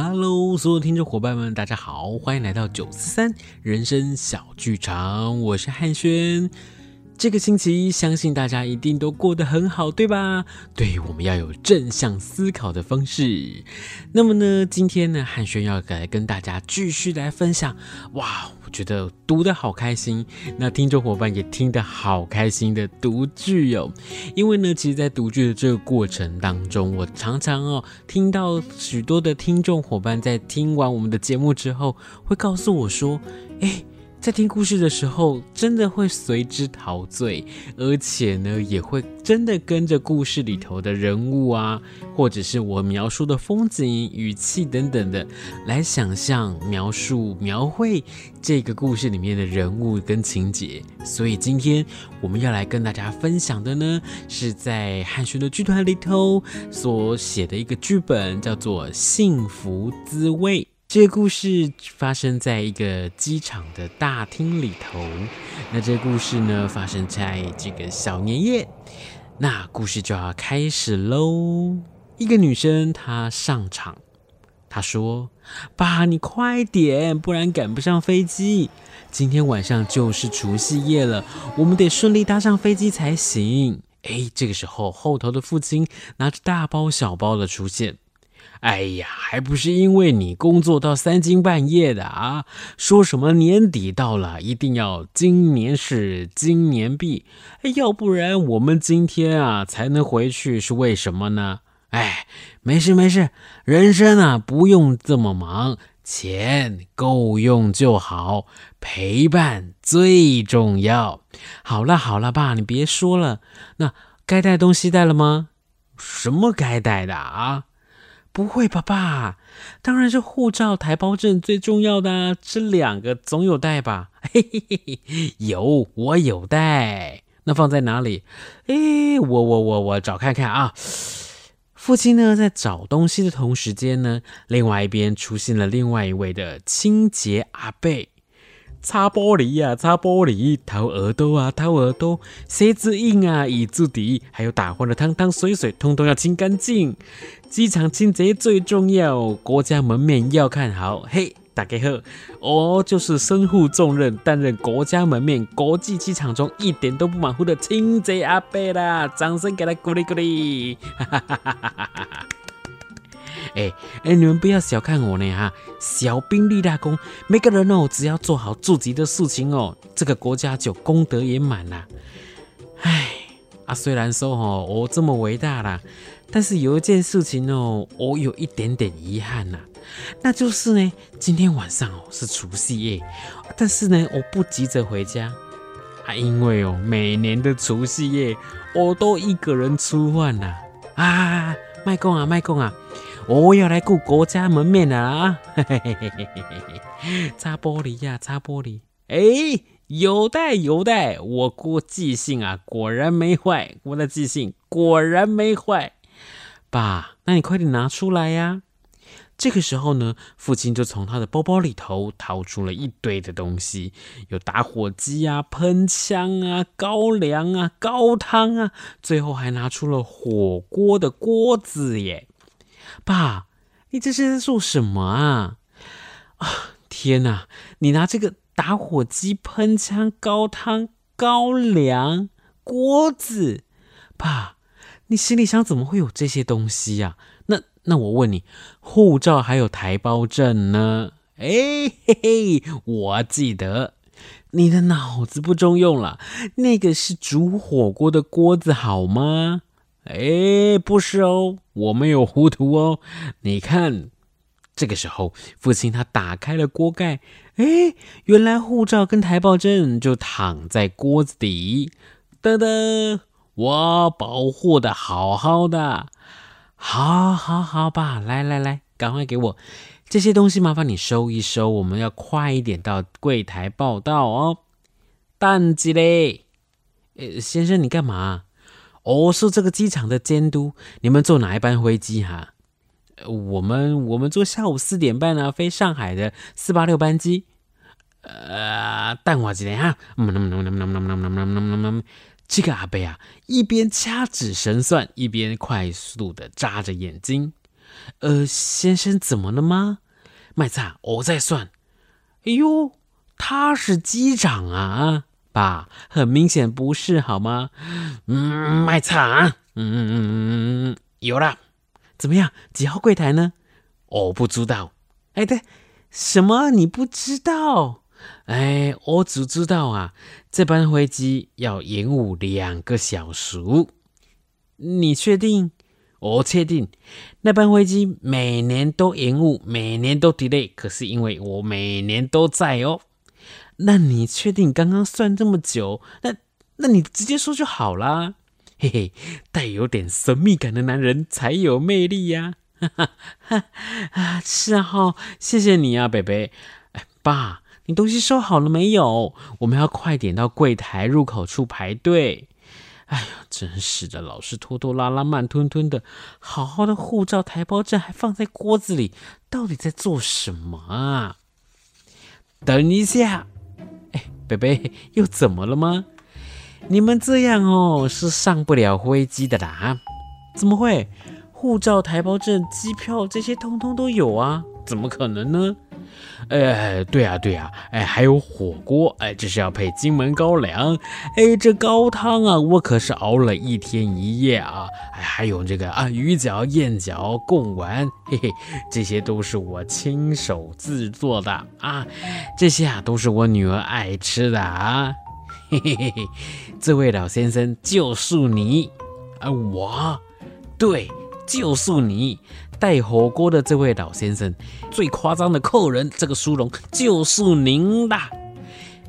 Hello，所有听众伙伴们，大家好，欢迎来到九四三人生小剧场，我是汉轩。这个星期，相信大家一定都过得很好，对吧？对，我们要有正向思考的方式。那么呢，今天呢，汉轩要来跟大家继续来分享。哇，我觉得读得好开心，那听众伙伴也听得好开心的读剧哦。因为呢，其实，在读剧的这个过程当中，我常常哦听到许多的听众伙伴在听完我们的节目之后，会告诉我说：“诶。”在听故事的时候，真的会随之陶醉，而且呢，也会真的跟着故事里头的人物啊，或者是我描述的风景、语气等等的，来想象、描述、描绘这个故事里面的人物跟情节。所以今天我们要来跟大家分享的呢，是在汉轩的剧团里头所写的一个剧本，叫做《幸福滋味》。这个故事发生在一个机场的大厅里头。那这故事呢，发生在这个小年夜。那故事就要开始喽。一个女生她上场，她说：“爸，你快点，不然赶不上飞机。今天晚上就是除夕夜了，我们得顺利搭上飞机才行。”哎，这个时候后头的父亲拿着大包小包的出现。哎呀，还不是因为你工作到三更半夜的啊！说什么年底到了，一定要今年是今年毕，要不然我们今天啊才能回去，是为什么呢？哎，没事没事，人生啊不用这么忙，钱够用就好，陪伴最重要。好了好了，爸，你别说了，那该带东西带了吗？什么该带的啊？不会吧，爸？当然是护照、台胞证最重要的啊，这两个总有带吧？嘿嘿嘿嘿，有，我有带。那放在哪里？哎，我我我我找看看啊。父亲呢，在找东西的同时间呢，另外一边出现了另外一位的清洁阿贝。擦玻璃呀、擦玻璃，掏耳朵啊，掏耳朵，鞋子印啊，椅子底，还有打翻的汤汤水水，通通要清干净。机场清洁最重要，国家门面要看好。嘿，大家好，我就是身负重任，担任国家门面，国际机场中一点都不马虎的清洁阿贝啦！掌声给他鼓励鼓励！哈哈哈哈哈哈！哎哎，你们不要小看我呢哈！小兵立大功，每个人哦，只要做好自己的事情哦，这个国家就功德圆满啦。哎，啊，虽然说哦，我这么伟大啦，但是有一件事情哦，我有一点点遗憾呐，那就是呢，今天晚上哦是除夕夜，但是呢，我不急着回家啊，因为哦，每年的除夕夜我都一个人吃饭呐。啊，卖讲啊，卖讲啊。我要来顾国家门面啊！擦玻璃呀，擦玻璃。哎，有带有带，我过记性啊，果然没坏。我的记性果然没坏。爸，那你快点拿出来呀！这个时候呢，父亲就从他的包包里头掏出了一堆的东西，有打火机啊、喷枪啊、高粱啊、高汤啊，最后还拿出了火锅的锅子耶。爸，你这是在做什么啊？啊，天哪！你拿这个打火机、喷枪、高汤、高粱、锅子，爸，你心里想怎么会有这些东西呀？那那我问你，护照还有台胞证呢？哎嘿嘿，我记得，你的脑子不中用了，那个是煮火锅的锅子好吗？哎，不是哦，我没有糊涂哦。你看，这个时候，父亲他打开了锅盖，哎，原来护照跟台胞证就躺在锅子底。噔噔，我保护的好好的，好好好吧。来来来，赶快给我这些东西，麻烦你收一收，我们要快一点到柜台报到哦。淡季嘞，呃，先生，你干嘛？我是这个机场的监督，你们坐哪一班飞机哈？我们我们坐下午四点半呢，飞上海的四八六班机。呃，等我几天哈。这个阿伯啊，一边掐指神算，一边快速的眨着眼睛。呃，先生怎么了吗？卖菜，我在算。哎呦，他是机长啊，爸，很明显不是好吗？嗯，卖菜啊，嗯嗯嗯嗯，有了，怎么样？几号柜台呢？我不知道。哎，对，什么？你不知道？哎，我只知道啊，这班飞机要延误两个小时。你确定？我确定，那班飞机每年都延误，每年都 delay。可是因为我每年都在哦。那你确定刚刚算这么久？那那你直接说就好啦。嘿嘿，带有点神秘感的男人才有魅力呀。哈哈哈啊，是啊哈，谢谢你啊，北北。哎，爸，你东西收好了没有？我们要快点到柜台入口处排队。哎呀，真是的，老是拖拖拉拉、慢吞吞的。好好的护照、台胞证还放在锅子里，到底在做什么啊？等一下，贝贝 又怎么了吗？你们这样哦，是上不了飞机的啦。怎么会？护照、台胞证、机票这些通通都有啊，怎么可能呢？哎，对呀，对呀，哎，还有火锅，哎，这是要配金门高粱，哎，这高汤啊，我可是熬了一天一夜啊，哎，还有这个啊，鱼饺、燕饺、贡丸，嘿嘿，这些都是我亲手制作的啊，这些啊都是我女儿爱吃的啊，嘿嘿嘿嘿，这位老先生就是你，啊，我，对，就是你。带火锅的这位老先生，最夸张的客人，这个殊荣就是您啦！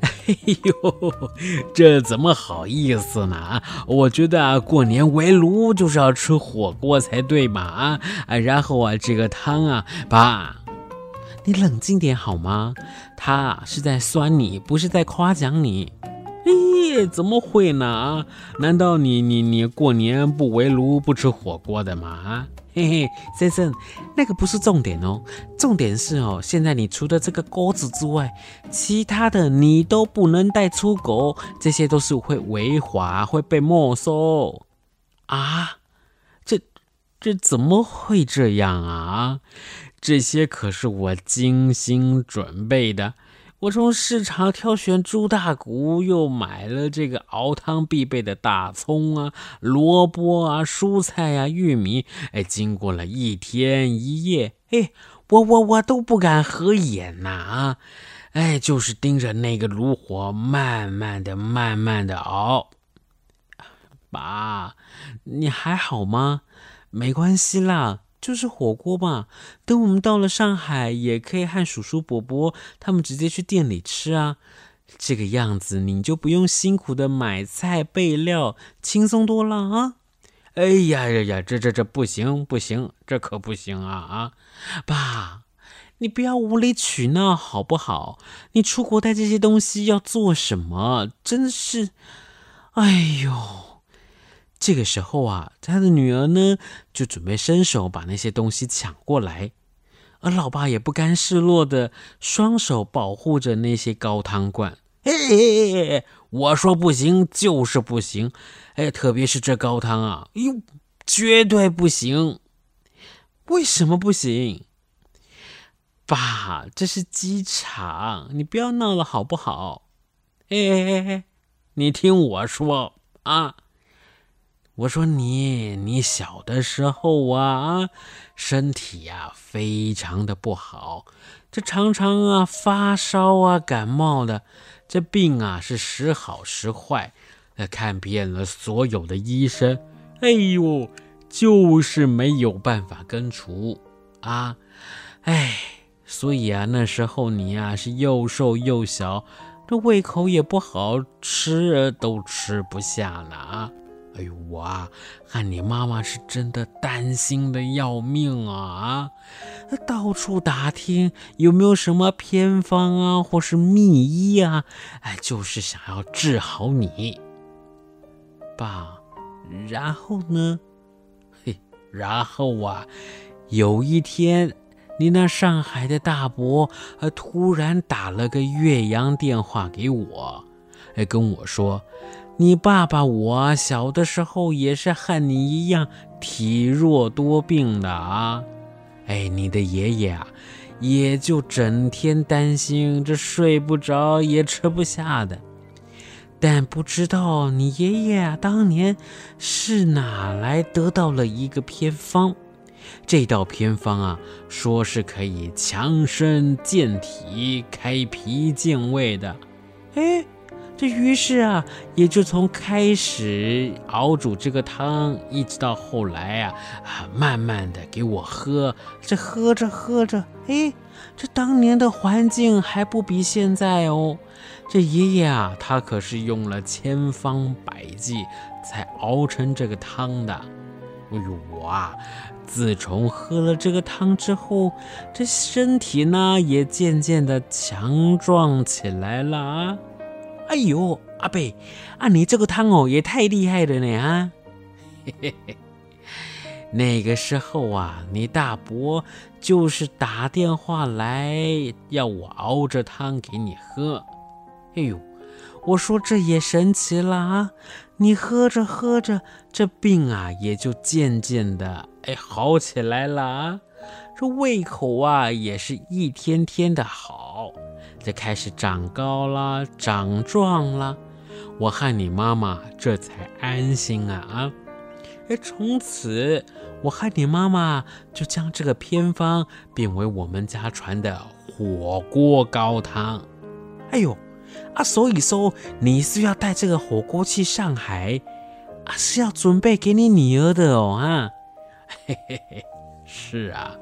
哎呦，这怎么好意思呢？我觉得啊，过年围炉就是要吃火锅才对嘛！啊，然后啊，这个汤啊，爸，你冷静点好吗？他是在酸你，不是在夸奖你。哎，怎么会呢？啊难道你你你过年不围炉不吃火锅的吗？啊 嘿嘿，先生，那个不是重点哦，重点是哦，现在你除了这个钩子之外，其他的你都不能带出国，这些都是会违法，会被没收啊！这这怎么会这样啊？这些可是我精心准备的。我从市场挑选猪大骨，又买了这个熬汤必备的大葱啊、萝卜啊、蔬菜啊、玉米。哎，经过了一天一夜，哎，我我我都不敢合眼呐啊！哎，就是盯着那个炉火，慢慢的、慢慢的熬。爸，你还好吗？没关系啦。就是火锅嘛，等我们到了上海，也可以和叔叔伯伯他们直接去店里吃啊。这个样子你就不用辛苦的买菜备料，轻松多了啊。哎呀呀呀，这这这不行不行，这可不行啊啊！爸，你不要无理取闹好不好？你出国带这些东西要做什么？真是，哎呦。这个时候啊，他的女儿呢就准备伸手把那些东西抢过来，而老爸也不甘示弱的双手保护着那些高汤罐。嘿嘿嘿，我说不行就是不行，哎，特别是这高汤啊，哟，绝对不行。为什么不行？爸，这是机场，你不要闹了好不好？哎哎哎，你听我说啊。我说你，你小的时候啊，身体呀非常的不好，这常常啊发烧啊感冒的，这病啊是时好时坏，呃看遍了所有的医生，哎呦，就是没有办法根除啊，哎，所以啊那时候你呀是又瘦又小，这胃口也不好，吃都吃不下了啊。哎呦，我啊，看你妈妈是真的担心的要命啊啊！到处打听有没有什么偏方啊，或是秘医啊，哎，就是想要治好你，爸。然后呢？嘿，然后啊，有一天，你那上海的大伯，啊，突然打了个岳阳电话给我，哎，跟我说。你爸爸我小的时候也是和你一样体弱多病的啊，哎，你的爷爷啊，也就整天担心这睡不着也吃不下的。但不知道你爷爷啊，当年是哪来得到了一个偏方？这道偏方啊，说是可以强身健体、开脾健胃的。哎，这于是啊，也就从开始熬煮这个汤，一直到后来啊，啊，慢慢的给我喝。这喝着喝着，哎，这当年的环境还不比现在哦。这爷爷啊，他可是用了千方百计才熬成这个汤的。哎呦，我啊，自从喝了这个汤之后，这身体呢也渐渐的强壮起来了啊。哎呦，阿伯，啊，你这个汤哦也太厉害了呢啊！嘿嘿嘿，那个时候啊，你大伯就是打电话来要我熬着汤给你喝。哎呦，我说这也神奇了啊！你喝着喝着，这病啊也就渐渐的哎好起来了啊，这胃口啊也是一天天的好，就开始长高了，长壮了，我和你妈妈这才安心啊啊！哎，从此我和你妈妈就将这个偏方变为我们家传的火锅高汤。哎呦！啊，所以说你是要带这个火锅去上海啊？是要准备给你女儿的哦啊？嘿嘿嘿，是啊，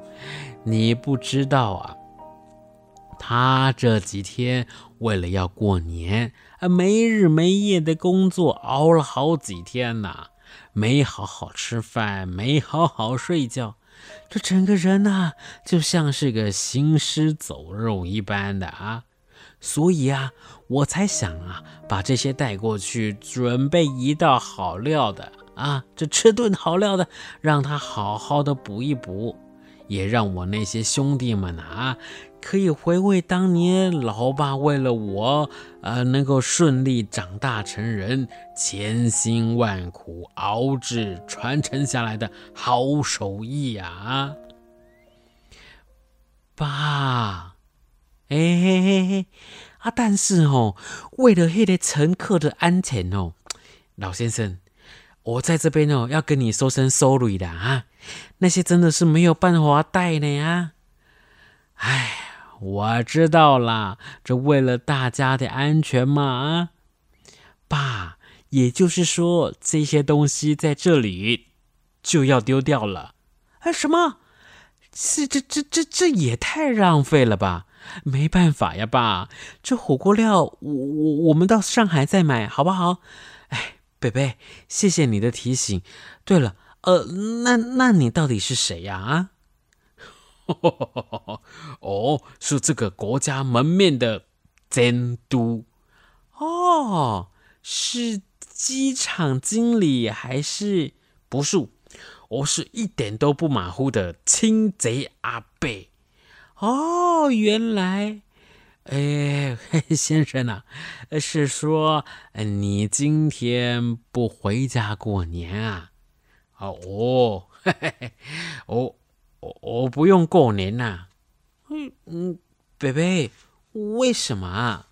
你不知道啊，他这几天为了要过年啊，没日没夜的工作，熬了好几天呐，没好好吃饭，没好好睡觉，这整个人呐、就像是个行尸走肉一般的啊。所以啊，我才想啊，把这些带过去，准备一道好料的啊，这吃顿好料的，让他好好的补一补，也让我那些兄弟们啊，可以回味当年老爸为了我，呃，能够顺利长大成人，千辛万苦熬制传承下来的好手艺，啊，爸。哎嘿嘿嘿，啊！但是哦，为了那个乘客的安全哦，老先生，我在这边哦，要跟你说声 sorry 的啊，那些真的是没有办法带的呀。哎，我知道啦，这为了大家的安全嘛啊，爸，也就是说这些东西在这里就要丢掉了。哎，什么？是这这这这也太浪费了吧？没办法呀，爸，这火锅料我我我们到上海再买好不好？哎，贝贝，谢谢你的提醒。对了，呃，那那你到底是谁呀？啊？哦，是这个国家门面的监督。哦，是机场经理还是不是？我是一点都不马虎的亲贼阿贝。哦，原来，哎，先生啊，是说你今天不回家过年啊？哦，嘿嘿，哦我我不用过年呐、嗯嗯，贝贝，为什么啊？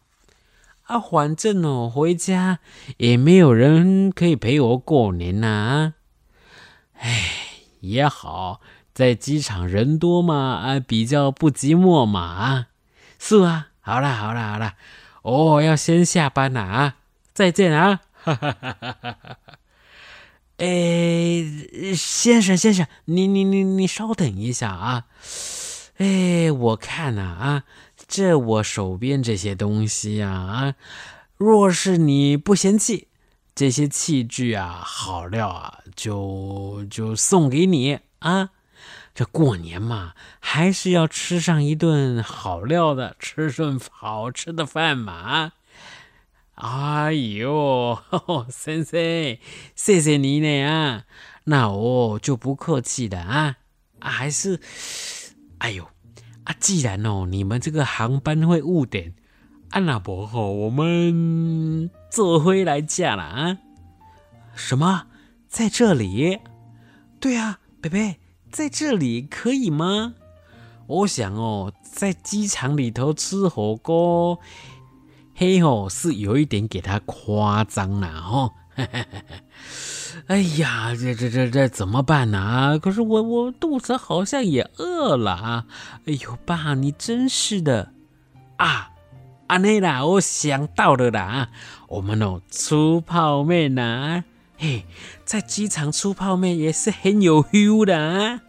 啊，反正哦，回家也没有人可以陪我过年呐、啊。哎，也好。在机场人多嘛，啊，比较不寂寞嘛，啊，是啊，好啦，好啦，好啦，哦要先下班了啊，再见啊，哈哈哈哈哈哈。哎，先生，先生，你你你你稍等一下啊，哎，我看呐啊，这我手边这些东西啊啊，若是你不嫌弃这些器具啊，好料啊，就就送给你啊。这过年嘛，还是要吃上一顿好料的，吃顿好吃的饭嘛。哎呦，先生，谢谢你呢啊，那我就不客气了啊。还是，哎呦，啊，既然哦，你们这个航班会误点，啊，那不好，我们坐回来家了啊。什么？在这里？对啊，贝贝。在这里可以吗？我想哦，在机场里头吃火锅，嘿吼，是有一点给他夸张了哦。哎呀，这这这这怎么办呢？啊？可是我我肚子好像也饿了啊！哎呦，爸，你真是的啊！安内啦，我想到了啦，我们哦吃泡面呐，啊，嘿，在机场吃泡面也是很有 feel 的啊！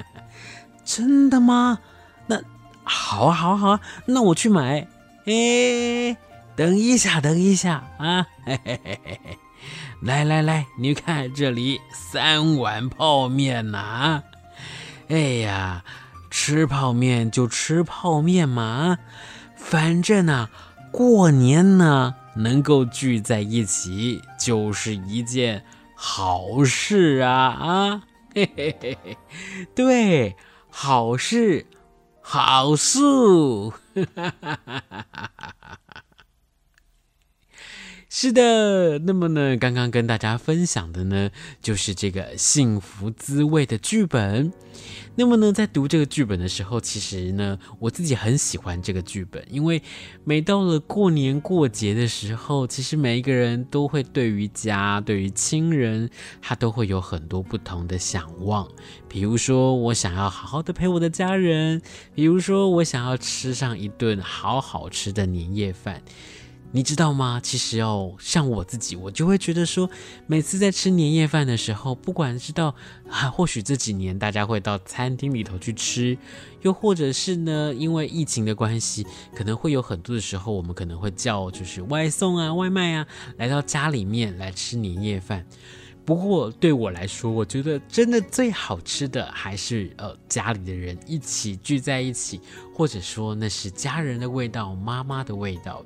真的吗？那好啊，好啊，好啊，那我去买。哎，等一下，等一下啊！嘿嘿嘿嘿嘿。来来来，你看这里三碗泡面呐、哎呀，吃泡面就吃泡面嘛，反正呢、过年呢能够聚在一起就是一件好事啊啊！嘿嘿嘿嘿，对，好事，好事！是的，那么呢，刚刚跟大家分享的呢，就是这个幸福滋味的剧本。那么呢，在读这个剧本的时候，其实呢，我自己很喜欢这个剧本，因为每到了过年过节的时候，其实每一个人都会对于家、对于亲人，他都会有很多不同的想望。比如说，我想要好好的陪我的家人；比如说，我想要吃上一顿好好吃的年夜饭。你知道吗？其实哦，像我自己，我就会觉得说，每次在吃年夜饭的时候，不管是到啊，或许这几年大家会到餐厅里头去吃，又或者是呢，因为疫情的关系，可能会有很多的时候，我们可能会叫就是外送啊、外卖啊，来到家里面来吃年夜饭。不过对我来说，我觉得真的最好吃的还是呃家里的人一起聚在一起，或者说那是家人的味道、妈妈的味道。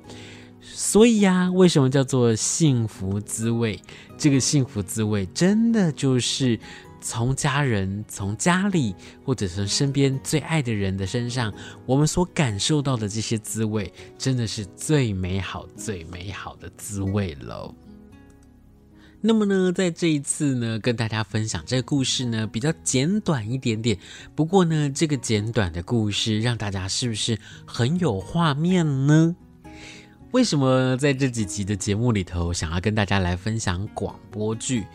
所以呀，为什么叫做幸福滋味？这个幸福滋味真的就是从家人、从家里，或者从身边最爱的人的身上，我们所感受到的这些滋味，真的是最美好、最美好的滋味喽。那么呢，在这一次呢，跟大家分享这个故事呢，比较简短一点点。不过呢，这个简短的故事让大家是不是很有画面呢？为什么在这几集的节目里头，想要跟大家来分享广播剧？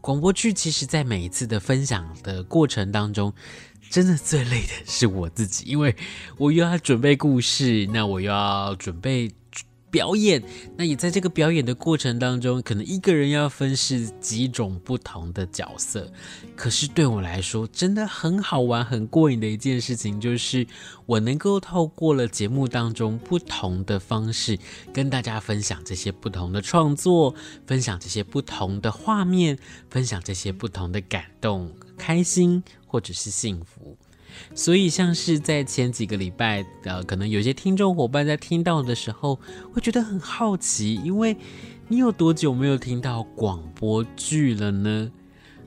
广播剧其实，在每一次的分享的过程当中，真的最累的是我自己，因为我又要准备故事，那我又要准备。表演，那也在这个表演的过程当中，可能一个人要分饰几种不同的角色。可是对我来说，真的很好玩、很过瘾的一件事情，就是我能够透过了节目当中不同的方式，跟大家分享这些不同的创作，分享这些不同的画面，分享这些不同的感动、开心或者是幸福。所以，像是在前几个礼拜，呃，可能有些听众伙伴在听到的时候，会觉得很好奇，因为你有多久没有听到广播剧了呢？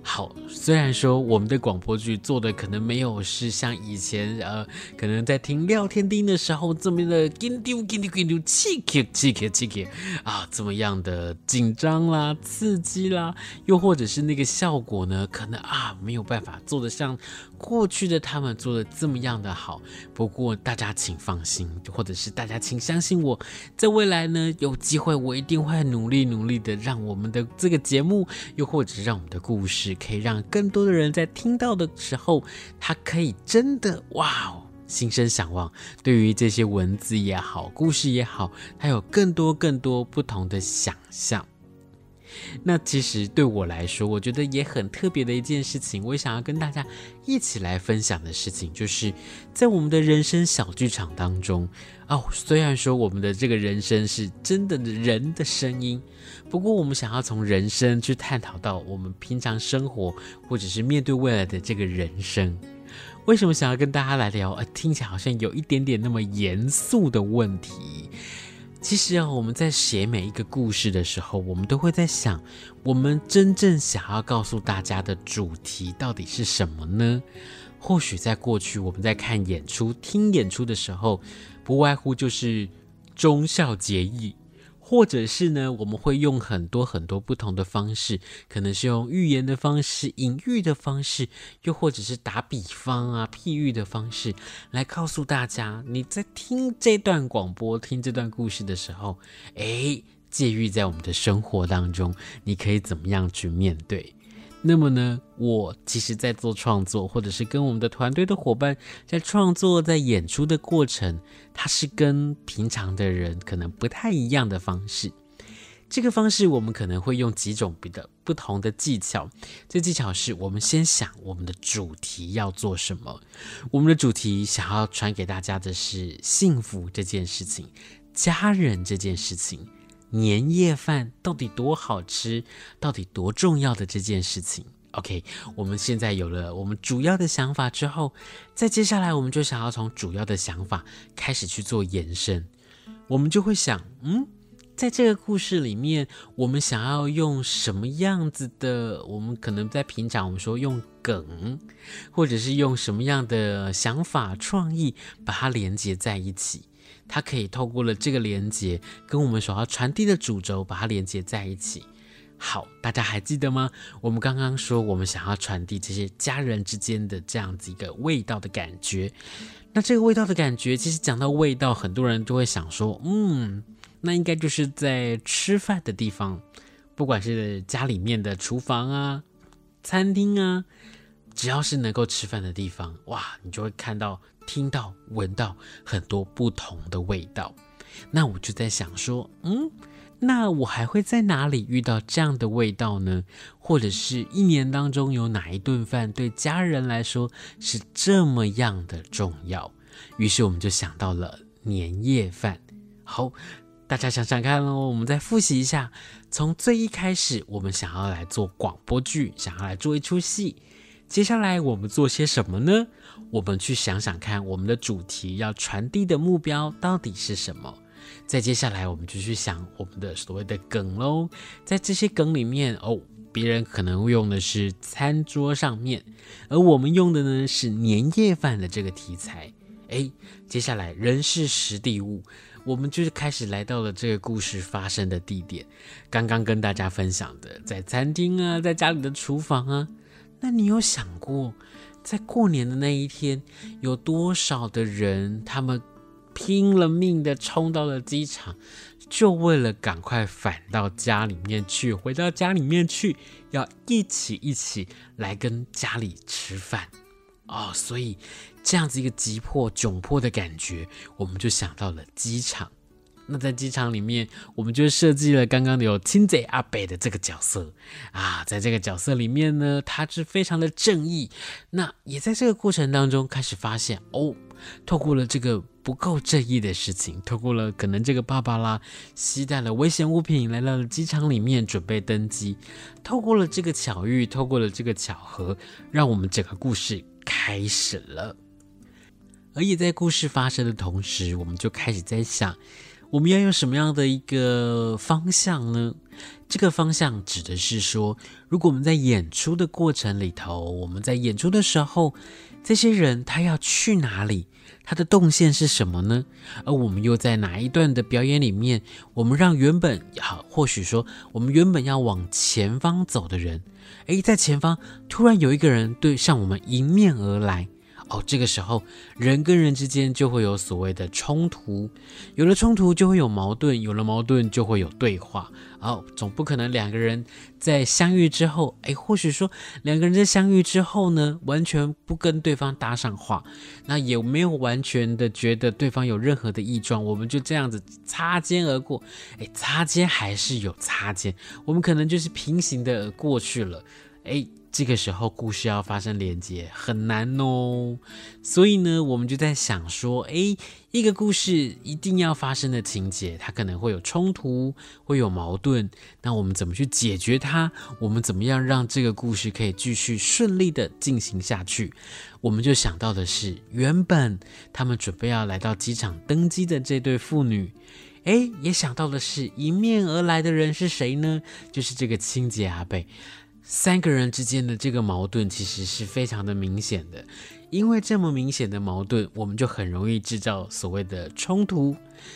好，虽然说我们的广播剧做的可能没有是像以前呃，可能在听廖天丁的时候这么的紧张紧张紧丢气气气气气气啊，这么样的紧张啦、刺激啦，又或者是那个效果呢，可能啊没有办法做得像过去的他们做的这么样的好。不过大家请放心，或者是大家请相信我，在未来呢，有机会我一定会努力努力的让我们的这个节目，又或者让我们的故事。可以让更多的人在听到的时候，他可以真的哇哦，心生向往。对于这些文字也好，故事也好，他有更多更多不同的想象。那其实对我来说，我觉得也很特别的一件事情，我想要跟大家一起来分享的事情，就是在我们的人生小剧场当中哦。虽然说我们的这个人生是真的人的声音，不过我们想要从人生去探讨到我们平常生活，或者是面对未来的这个人生。为什么想要跟大家来聊？呃，听起来好像有一点点那么严肃的问题。其实啊，我们在写每一个故事的时候，我们都会在想，我们真正想要告诉大家的主题到底是什么呢？或许在过去，我们在看演出、听演出的时候，不外乎就是忠孝节义，或者是呢，我们会用很多很多不同的方式，可能是用寓言的方式、隐喻的方式，又或者是打比方啊、譬喻的方式，来告诉大家，你在听这段广播、听这段故事的时候，诶，介于在我们的生活当中，你可以怎么样去面对？那么呢，我其实，在做创作，或者是跟我们的团队的伙伴在创作、在演出的过程，它是跟平常的人可能不太一样的方式。这个方式，我们可能会用几种比较不同的技巧。这技巧是我们先想我们的主题要做什么。我们的主题想要传给大家的是幸福这件事情，家人这件事情。年夜饭到底多好吃，到底多重要的这件事情？OK，我们现在有了我们主要的想法之后，再接下来我们就想要从主要的想法开始去做延伸。我们就会想，嗯，在这个故事里面，我们想要用什么样子的？我们可能在平常我们说用梗，或者是用什么样的想法创意把它连接在一起。它可以透过了这个连接，跟我们所要传递的主轴，把它连接在一起。好，大家还记得吗？我们刚刚说，我们想要传递这些家人之间的这样子一个味道的感觉。那这个味道的感觉，其实讲到味道，很多人都会想说，嗯，那应该就是在吃饭的地方，不管是家里面的厨房啊、餐厅啊，只要是能够吃饭的地方，哇，你就会看到。听到、闻到很多不同的味道，那我就在想说，嗯，那我还会在哪里遇到这样的味道呢？或者是一年当中有哪一顿饭对家人来说是这么样的重要？于是我们就想到了年夜饭。好，大家想想看哦，我们再复习一下，从最一开始，我们想要来做广播剧，想要来做一出戏。接下来我们做些什么呢？我们去想想看，我们的主题要传递的目标到底是什么？再接下来，我们就去想我们的所谓的梗喽。在这些梗里面，哦，别人可能用的是餐桌上面，而我们用的呢是年夜饭的这个题材。诶，接下来人是实地物，我们就是开始来到了这个故事发生的地点。刚刚跟大家分享的，在餐厅啊，在家里的厨房啊。那你有想过，在过年的那一天，有多少的人，他们拼了命的冲到了机场，就为了赶快返到家里面去，回到家里面去，要一起一起来跟家里吃饭哦。所以这样子一个急迫窘迫的感觉，我们就想到了机场。那在机场里面，我们就设计了刚刚有亲贼阿北的这个角色啊，在这个角色里面呢，他是非常的正义。那也在这个过程当中开始发现哦，透过了这个不够正义的事情，透过了可能这个芭芭拉携带了危险物品来到了机场里面准备登机，透过了这个巧遇，透过了这个巧合，让我们整个故事开始了。而也在故事发生的同时，我们就开始在想。我们要用什么样的一个方向呢？这个方向指的是说，如果我们在演出的过程里头，我们在演出的时候，这些人他要去哪里？他的动线是什么呢？而我们又在哪一段的表演里面，我们让原本好，或许说我们原本要往前方走的人，诶，在前方突然有一个人对向我们迎面而来。哦，这个时候人跟人之间就会有所谓的冲突，有了冲突就会有矛盾，有了矛盾就会有对话。哦，总不可能两个人在相遇之后，哎，或许说两个人在相遇之后呢，完全不跟对方搭上话，那也没有完全的觉得对方有任何的异状，我们就这样子擦肩而过。哎，擦肩还是有擦肩，我们可能就是平行的过去了。哎。这个时候，故事要发生连接很难哦，所以呢，我们就在想说，哎，一个故事一定要发生的情节，它可能会有冲突，会有矛盾，那我们怎么去解决它？我们怎么样让这个故事可以继续顺利的进行下去？我们就想到的是，原本他们准备要来到机场登机的这对父女，哎，也想到的是，迎面而来的人是谁呢？就是这个清洁阿贝。三个人之间的这个矛盾其实是非常的明显的。因为这么明显的矛盾，我们就很容易制造所谓的冲突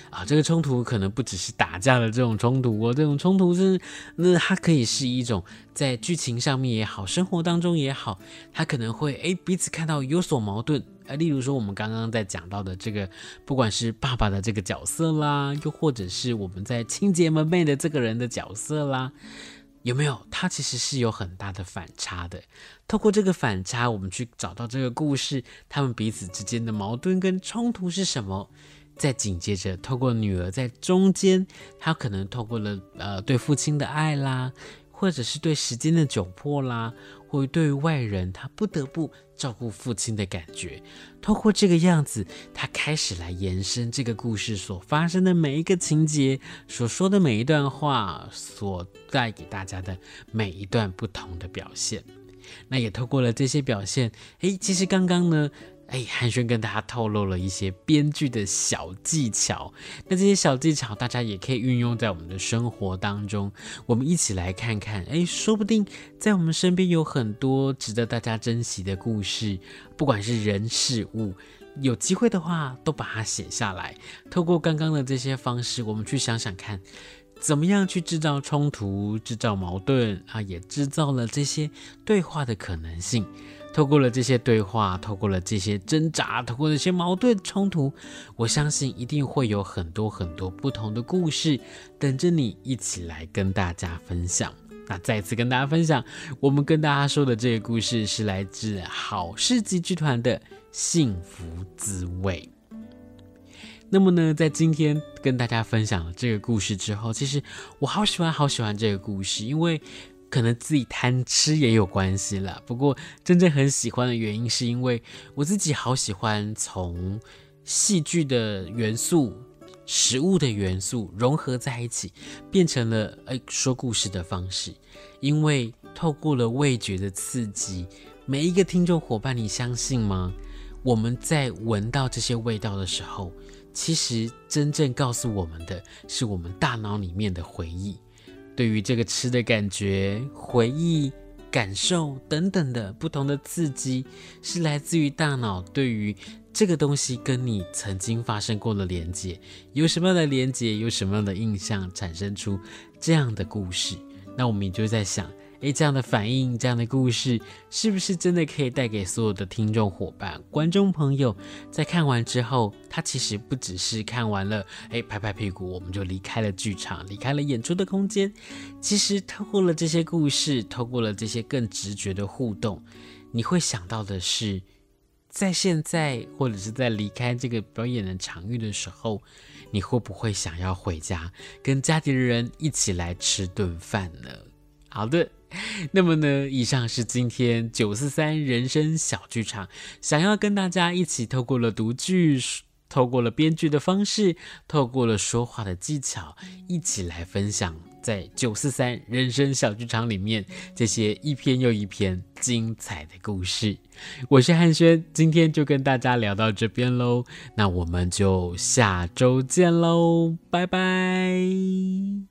啊。这个冲突可能不只是打架的这种冲突哦，这种冲突是那它可以是一种在剧情上面也好，生活当中也好，它可能会诶彼此看到有所矛盾。例如说我们刚刚在讲到的这个，不管是爸爸的这个角色啦，又或者是我们在清洁门妹的这个人的角色啦。有没有？它其实是有很大的反差的。透过这个反差，我们去找到这个故事，他们彼此之间的矛盾跟冲突是什么？再紧接着，透过女儿在中间，她可能透过了呃对父亲的爱啦，或者是对时间的窘迫啦，会对外人，他不得不照顾父亲的感觉。透过这个样子，他开始来延伸这个故事所发生的每一个情节，所说的每一段话，所带给大家的每一段不同的表现。那也透过了这些表现，诶，其实刚刚呢。哎，汉轩跟大家透露了一些编剧的小技巧，那这些小技巧大家也可以运用在我们的生活当中。我们一起来看看，哎，说不定在我们身边有很多值得大家珍惜的故事，不管是人事物，有机会的话都把它写下来。透过刚刚的这些方式，我们去想想看，怎么样去制造冲突、制造矛盾啊，也制造了这些对话的可能性。透过了这些对话，透过了这些挣扎，透过了这些矛盾冲突，我相信一定会有很多很多不同的故事等着你一起来跟大家分享。那再次跟大家分享，我们跟大家说的这个故事是来自好市集剧团的《幸福滋味》。那么呢，在今天跟大家分享了这个故事之后，其实我好喜欢好喜欢这个故事，因为。可能自己贪吃也有关系啦，不过真正很喜欢的原因是因为我自己好喜欢从戏剧的元素、食物的元素融合在一起，变成了诶说故事的方式。因为透过了味觉的刺激，每一个听众伙伴，你相信吗？我们在闻到这些味道的时候，其实真正告诉我们的是我们大脑里面的回忆。对于这个吃的感觉、回忆、感受等等的不同的刺激，是来自于大脑对于这个东西跟你曾经发生过的连接，有什么样的连接，有什么样的印象，产生出这样的故事。那我们也就在想。诶，这样的反应，这样的故事，是不是真的可以带给所有的听众伙伴、观众朋友，在看完之后，他其实不只是看完了，诶，拍拍屁股，我们就离开了剧场，离开了演出的空间。其实，透过了这些故事，透过了这些更直觉的互动，你会想到的是，在现在或者是在离开这个表演的场域的时候，你会不会想要回家，跟家里的人一起来吃顿饭呢？好的。那么呢，以上是今天九四三人生小剧场，想要跟大家一起透过了读剧，透过了编剧的方式，透过了说话的技巧，一起来分享在九四三人生小剧场里面这些一篇又一篇精彩的故事。我是汉轩，今天就跟大家聊到这边喽，那我们就下周见喽，拜拜。